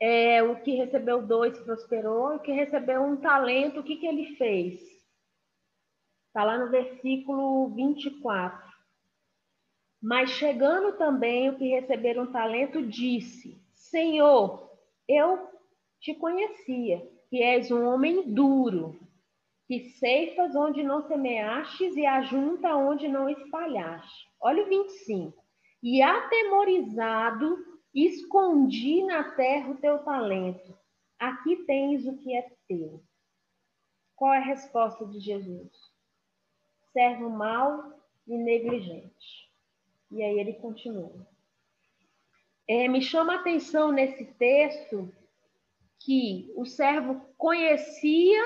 é, o que recebeu dois prosperou, o que recebeu um talento, o que, que ele fez? Está lá no versículo 24. Mas chegando também o que receberam um talento, disse: Senhor, eu te conhecia, que és um homem duro, que ceifas onde não semeastes e ajunta onde não espalhaste. Olha o 25. E atemorizado, escondi na terra o teu talento. Aqui tens o que é teu. Qual é a resposta de Jesus? Servo mau e negligente. E aí ele continua. É, me chama a atenção nesse texto que o servo conhecia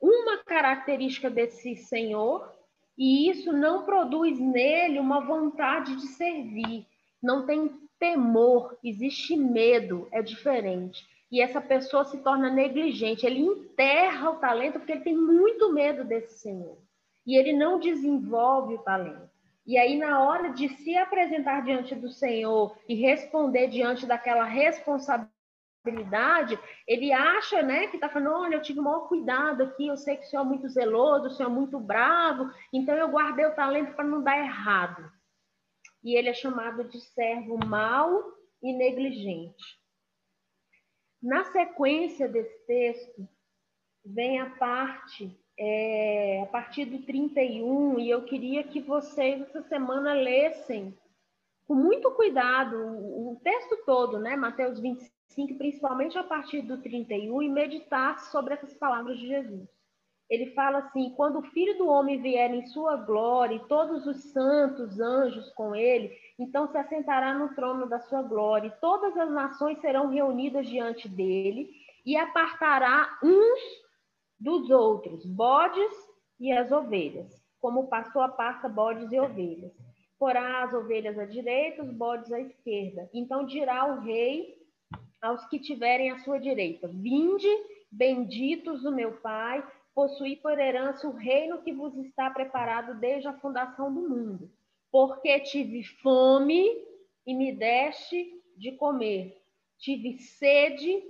uma característica desse senhor e isso não produz nele uma vontade de servir. Não tem temor, existe medo, é diferente. E essa pessoa se torna negligente, ele enterra o talento porque ele tem muito medo desse senhor. E ele não desenvolve o talento. E aí, na hora de se apresentar diante do Senhor e responder diante daquela responsabilidade, ele acha, né, que está falando, olha, eu tive o maior cuidado aqui, eu sei que o senhor é muito zeloso, o senhor é muito bravo, então eu guardei o talento para não dar errado. E ele é chamado de servo mau e negligente. Na sequência desse texto, vem a parte, é, a partir do 31, e eu queria que vocês essa semana lessem com muito cuidado o, o texto todo, né? Mateus 25, principalmente a partir do 31, e meditasse sobre essas palavras de Jesus ele fala assim: quando o filho do homem vier em sua glória e todos os santos anjos com ele, então se assentará no trono da sua glória, e todas as nações serão reunidas diante dele, e apartará uns dos outros, bodes e as ovelhas, como passou a parta bodes e ovelhas. Porá as ovelhas à direita, os bodes à esquerda. Então dirá o rei aos que tiverem à sua direita: Vinde, benditos do meu Pai possuí por herança o reino que vos está preparado desde a fundação do mundo. Porque tive fome e me deste de comer, tive sede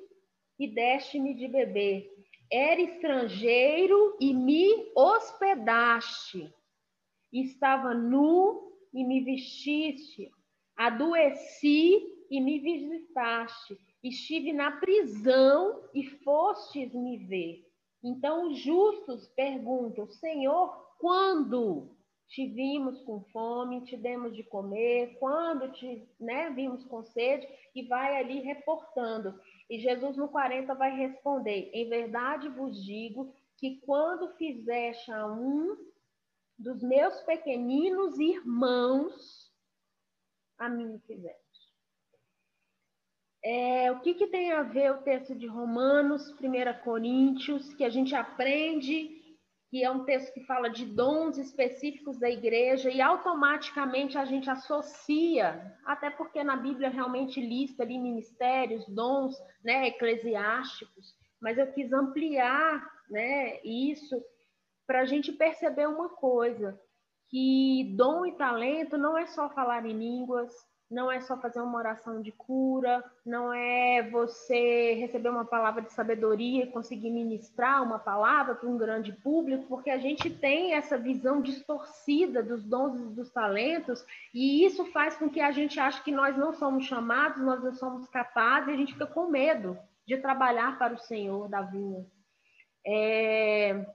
e deste-me de beber. Era estrangeiro e me hospedaste. Estava nu e me vestiste. Adoeci e me visitaste. Estive na prisão e fostes me ver. Então os justos perguntam: Senhor, quando te vimos com fome, te demos de comer, quando te né, vimos com sede, e vai ali reportando. E Jesus no 40 vai responder: Em verdade vos digo que quando fizeste a um dos meus pequeninos irmãos, a mim fizeste. É, o que, que tem a ver o texto de Romanos, 1 Coríntios, que a gente aprende que é um texto que fala de dons específicos da igreja e automaticamente a gente associa, até porque na Bíblia realmente lista ali ministérios, dons, né, eclesiásticos, mas eu quis ampliar, né, isso para a gente perceber uma coisa, que dom e talento não é só falar em línguas, não é só fazer uma oração de cura, não é você receber uma palavra de sabedoria e conseguir ministrar uma palavra para um grande público, porque a gente tem essa visão distorcida dos dons e dos talentos, e isso faz com que a gente ache que nós não somos chamados, nós não somos capazes, e a gente fica com medo de trabalhar para o Senhor da vinha. É...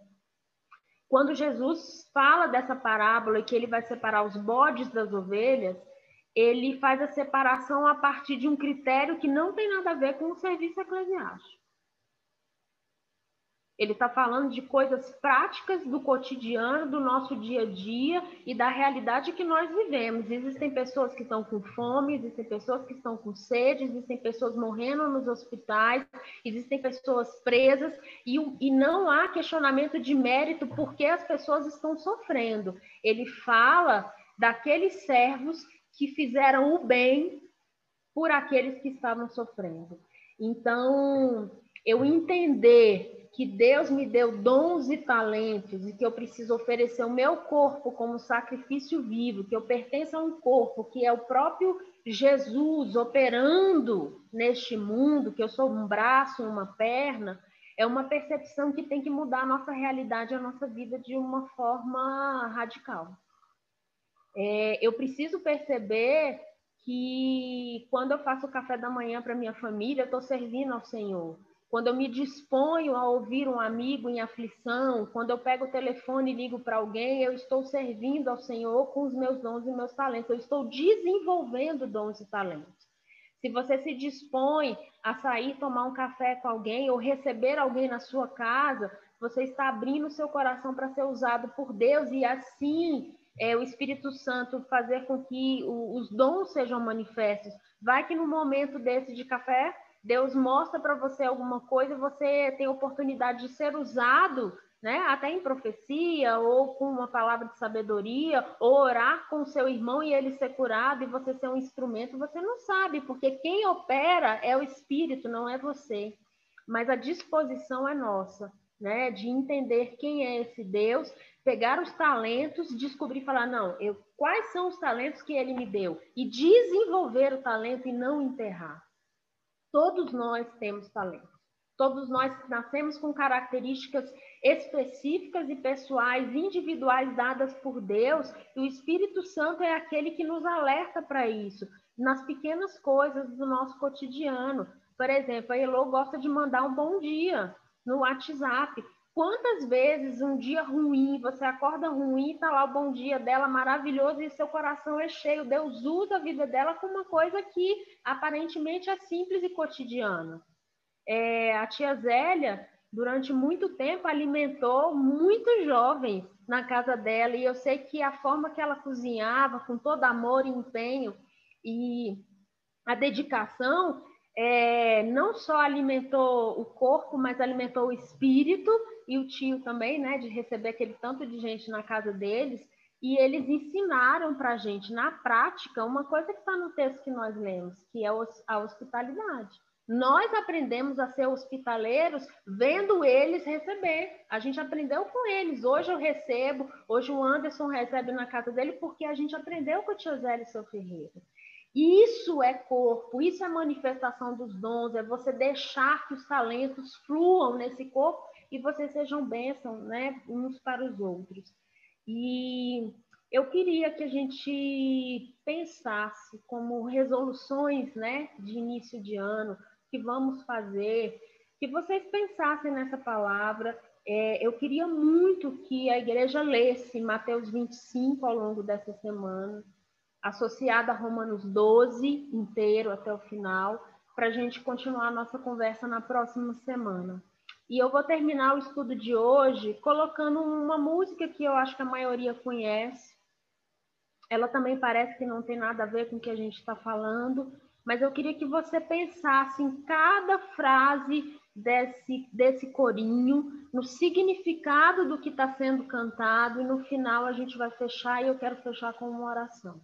Quando Jesus fala dessa parábola e que ele vai separar os bodes das ovelhas, ele faz a separação a partir de um critério que não tem nada a ver com o serviço eclesiástico. Ele está falando de coisas práticas do cotidiano, do nosso dia a dia e da realidade que nós vivemos. Existem pessoas que estão com fome, existem pessoas que estão com sede, existem pessoas morrendo nos hospitais, existem pessoas presas e, e não há questionamento de mérito porque as pessoas estão sofrendo. Ele fala daqueles servos que fizeram o bem por aqueles que estavam sofrendo. Então, eu entender que Deus me deu dons e talentos e que eu preciso oferecer o meu corpo como sacrifício vivo, que eu pertenço a um corpo que é o próprio Jesus operando neste mundo, que eu sou um braço, uma perna, é uma percepção que tem que mudar a nossa realidade, a nossa vida de uma forma radical. É, eu preciso perceber que quando eu faço o café da manhã para minha família, eu estou servindo ao Senhor. Quando eu me disponho a ouvir um amigo em aflição, quando eu pego o telefone e ligo para alguém, eu estou servindo ao Senhor com os meus dons e meus talentos. Eu estou desenvolvendo dons e talentos. Se você se dispõe a sair tomar um café com alguém ou receber alguém na sua casa, você está abrindo seu coração para ser usado por Deus e assim é, o Espírito Santo fazer com que o, os dons sejam manifestos. Vai que no momento desse de café, Deus mostra para você alguma coisa, você tem oportunidade de ser usado, né, até em profecia, ou com uma palavra de sabedoria, ou orar com seu irmão e ele ser curado e você ser um instrumento, você não sabe, porque quem opera é o Espírito, não é você. Mas a disposição é nossa, né, de entender quem é esse Deus pegar os talentos, descobrir, falar, não, eu, quais são os talentos que ele me deu? E desenvolver o talento e não enterrar. Todos nós temos talento. Todos nós nascemos com características específicas e pessoais, individuais dadas por Deus, e o Espírito Santo é aquele que nos alerta para isso, nas pequenas coisas do nosso cotidiano. Por exemplo, a Elo gosta de mandar um bom dia no WhatsApp. Quantas vezes um dia ruim, você acorda ruim, tá lá o bom dia dela maravilhoso e seu coração é cheio. Deus usa a vida dela com uma coisa que aparentemente é simples e cotidiana. É, a tia Zélia, durante muito tempo, alimentou muitos jovens na casa dela, e eu sei que a forma que ela cozinhava, com todo amor e empenho, e a dedicação, é, não só alimentou o corpo, mas alimentou o espírito, e o tio também, né, de receber aquele tanto de gente na casa deles, e eles ensinaram para a gente, na prática, uma coisa que está no texto que nós lemos, que é a hospitalidade. Nós aprendemos a ser hospitaleiros vendo eles receber. A gente aprendeu com eles. Hoje eu recebo, hoje o Anderson recebe na casa dele porque a gente aprendeu com o tio Zé e seu Ferreira. Isso é corpo, isso é manifestação dos dons, é você deixar que os talentos fluam nesse corpo e vocês sejam bênção, né, uns para os outros. E eu queria que a gente pensasse como resoluções, né, de início de ano, que vamos fazer, que vocês pensassem nessa palavra. É, eu queria muito que a igreja lesse Mateus 25 ao longo dessa semana, associada a Romanos 12 inteiro até o final, para a gente continuar a nossa conversa na próxima semana. E eu vou terminar o estudo de hoje colocando uma música que eu acho que a maioria conhece. Ela também parece que não tem nada a ver com o que a gente está falando, mas eu queria que você pensasse em cada frase desse, desse corinho, no significado do que está sendo cantado, e no final a gente vai fechar, e eu quero fechar com uma oração.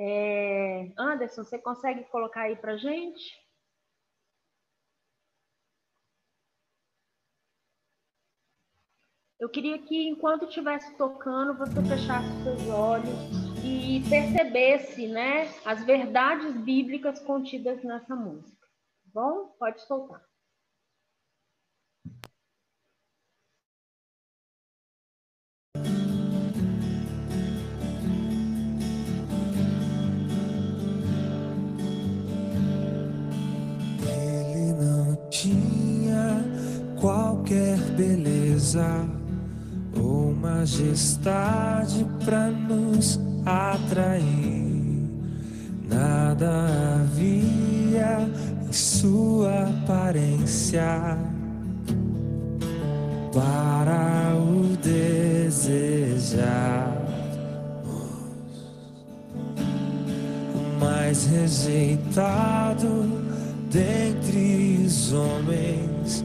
É... Anderson, você consegue colocar aí para gente? Eu queria que, enquanto estivesse tocando, você fechasse seus olhos e percebesse né, as verdades bíblicas contidas nessa música. Tá bom? Pode soltar. Beleza ou majestade para nos atrair. Nada havia em sua aparência para o desejar. Mais rejeitado dentre os homens,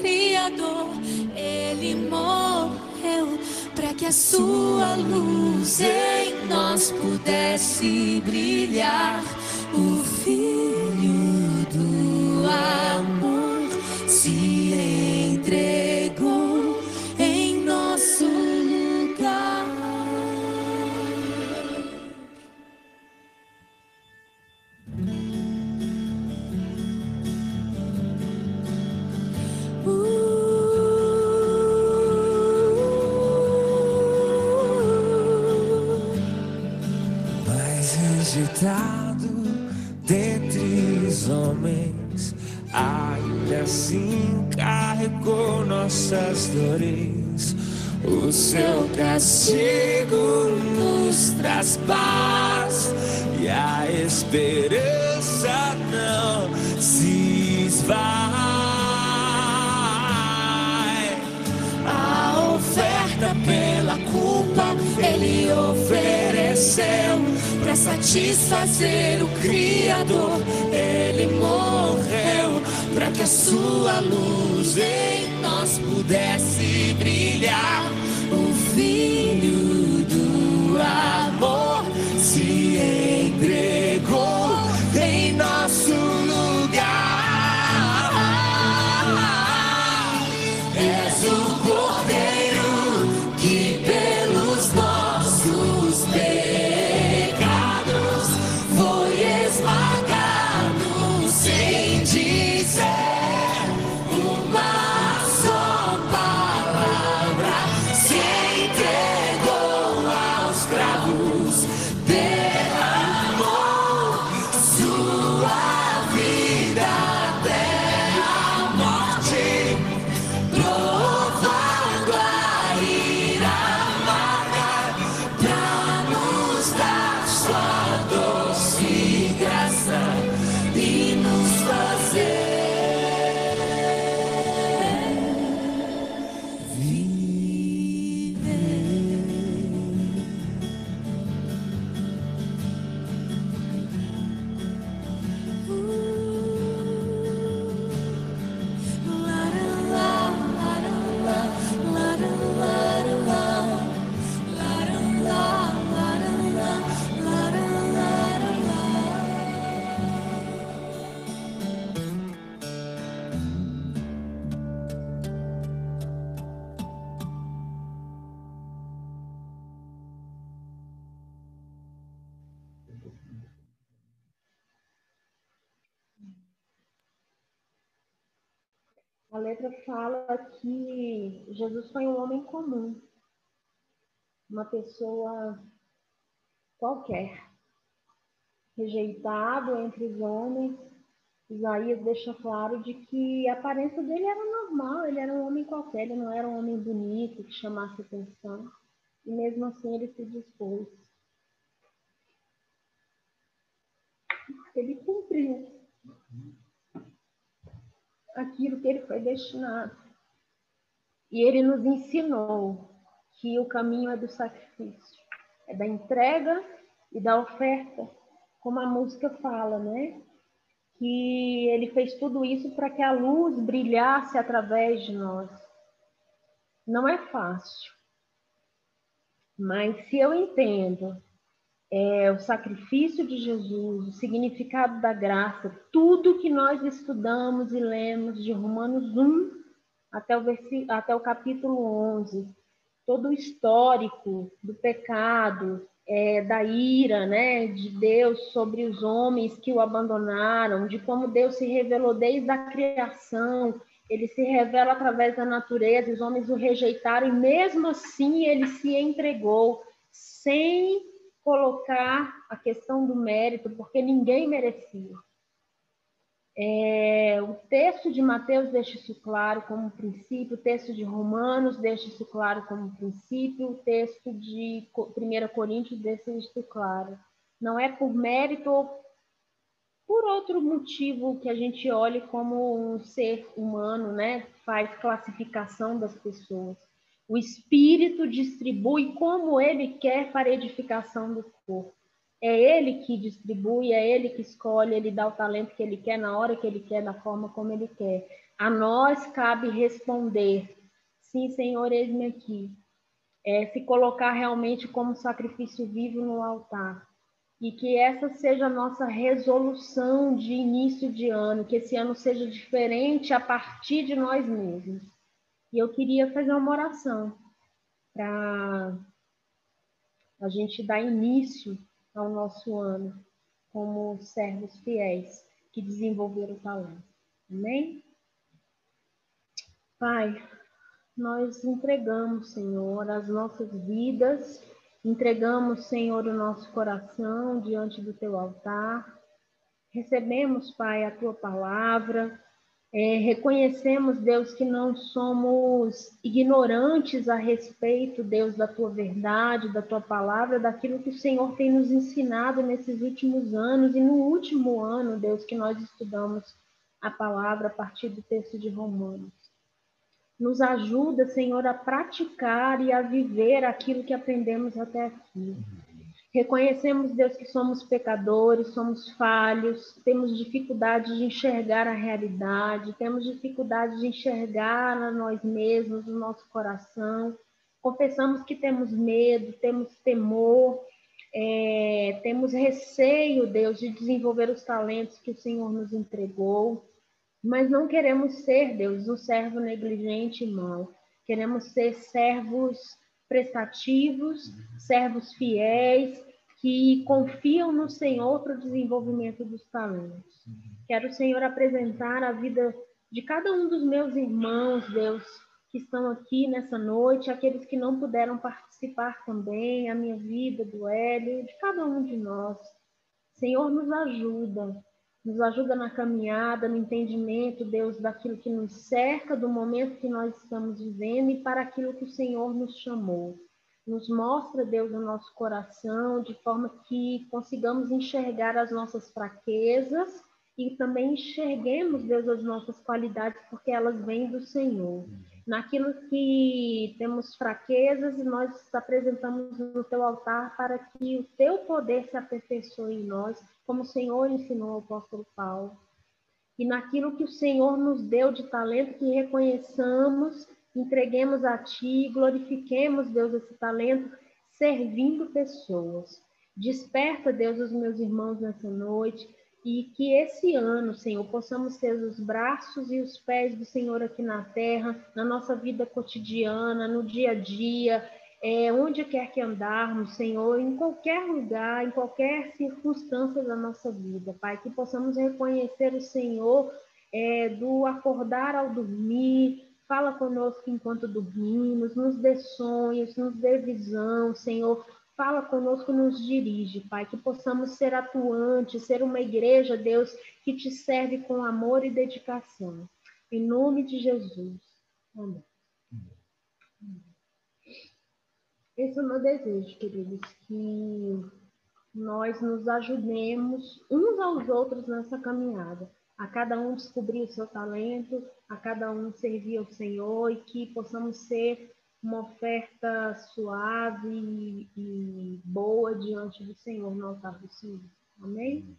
Criador. Ele morreu para que a sua luz em nós pudesse brilhar. O Filho do amor castigo nos traz paz e a esperança não se esvai. A oferta pela culpa ele ofereceu para satisfazer o Criador. Ele morreu para que a sua luz em nós pudesse brilhar. Letra fala que Jesus foi um homem comum, uma pessoa qualquer, rejeitado entre os homens. Isaías deixa claro de que a aparência dele era normal, ele era um homem qualquer, ele não era um homem bonito que chamasse atenção. E mesmo assim ele se dispôs. Ele cumpriu aquilo que ele foi destinado. E ele nos ensinou que o caminho é do sacrifício, é da entrega e da oferta, como a música fala, né? Que ele fez tudo isso para que a luz brilhasse através de nós. Não é fácil, mas se eu entendo é, o sacrifício de Jesus, o significado da graça, tudo que nós estudamos e lemos de Romanos 1 até o, até o capítulo 11, todo o histórico do pecado, é, da ira né, de Deus sobre os homens que o abandonaram, de como Deus se revelou desde a criação, ele se revela através da natureza, os homens o rejeitaram e mesmo assim ele se entregou sem colocar a questão do mérito, porque ninguém merecia. É, o texto de Mateus deixa isso claro como princípio, o texto de Romanos deixa isso claro como princípio, o texto de 1 Coríntios deixa isso claro. Não é por mérito ou por outro motivo que a gente olhe como um ser humano, né? Faz classificação das pessoas. O Espírito distribui como ele quer para a edificação do corpo. É ele que distribui, é ele que escolhe, ele dá o talento que ele quer, na hora que ele quer, da forma como ele quer. A nós cabe responder: sim, Senhor, eis-me aqui. É, se colocar realmente como sacrifício vivo no altar. E que essa seja a nossa resolução de início de ano, que esse ano seja diferente a partir de nós mesmos. E eu queria fazer uma oração para a gente dar início ao nosso ano como servos fiéis que desenvolveram o talento. Amém? Pai, nós entregamos, Senhor, as nossas vidas, entregamos, Senhor, o nosso coração diante do teu altar. Recebemos, Pai, a tua palavra é, reconhecemos, Deus, que não somos ignorantes a respeito, Deus, da tua verdade, da tua palavra, daquilo que o Senhor tem nos ensinado nesses últimos anos e no último ano, Deus, que nós estudamos a palavra a partir do texto de Romanos. Nos ajuda, Senhor, a praticar e a viver aquilo que aprendemos até aqui. Reconhecemos, Deus, que somos pecadores, somos falhos, temos dificuldade de enxergar a realidade, temos dificuldade de enxergar a nós mesmos, o nosso coração. Confessamos que temos medo, temos temor, é, temos receio, Deus, de desenvolver os talentos que o Senhor nos entregou, mas não queremos ser, Deus, um servo negligente e mau. Queremos ser servos prestativos, servos fiéis, que confiam no Senhor para o desenvolvimento dos talentos. Quero, Senhor, apresentar a vida de cada um dos meus irmãos, Deus, que estão aqui nessa noite, aqueles que não puderam participar também, a minha vida, do Hélio, de cada um de nós. Senhor, nos ajuda, nos ajuda na caminhada, no entendimento, Deus, daquilo que nos cerca, do momento que nós estamos vivendo e para aquilo que o Senhor nos chamou. Nos mostra, Deus, o nosso coração, de forma que consigamos enxergar as nossas fraquezas e também enxerguemos, Deus, as nossas qualidades, porque elas vêm do Senhor. Naquilo que temos fraquezas, nós apresentamos no teu altar para que o teu poder se aperfeiçoe em nós, como o Senhor ensinou ao apóstolo Paulo. E naquilo que o Senhor nos deu de talento, que reconheçamos, entreguemos a Ti, glorifiquemos, Deus, esse talento, servindo pessoas. Desperta, Deus, os meus irmãos nessa noite e que esse ano, Senhor, possamos ser os braços e os pés do Senhor aqui na terra, na nossa vida cotidiana, no dia a dia, é, onde quer que andarmos, Senhor, em qualquer lugar, em qualquer circunstância da nossa vida, Pai, que possamos reconhecer o Senhor é, do acordar ao dormir, fala conosco enquanto dormimos, nos dê sonhos, nos dê visão, Senhor, fala conosco, nos dirige, Pai, que possamos ser atuantes, ser uma igreja, Deus, que te serve com amor e dedicação. Em nome de Jesus. Amém. Esse é o meu desejo, queridos, que nós nos ajudemos uns aos outros nessa caminhada. A cada um descobrir o seu talento, a cada um servir ao Senhor e que possamos ser uma oferta suave e boa diante do Senhor no altar do Senhor. Amém?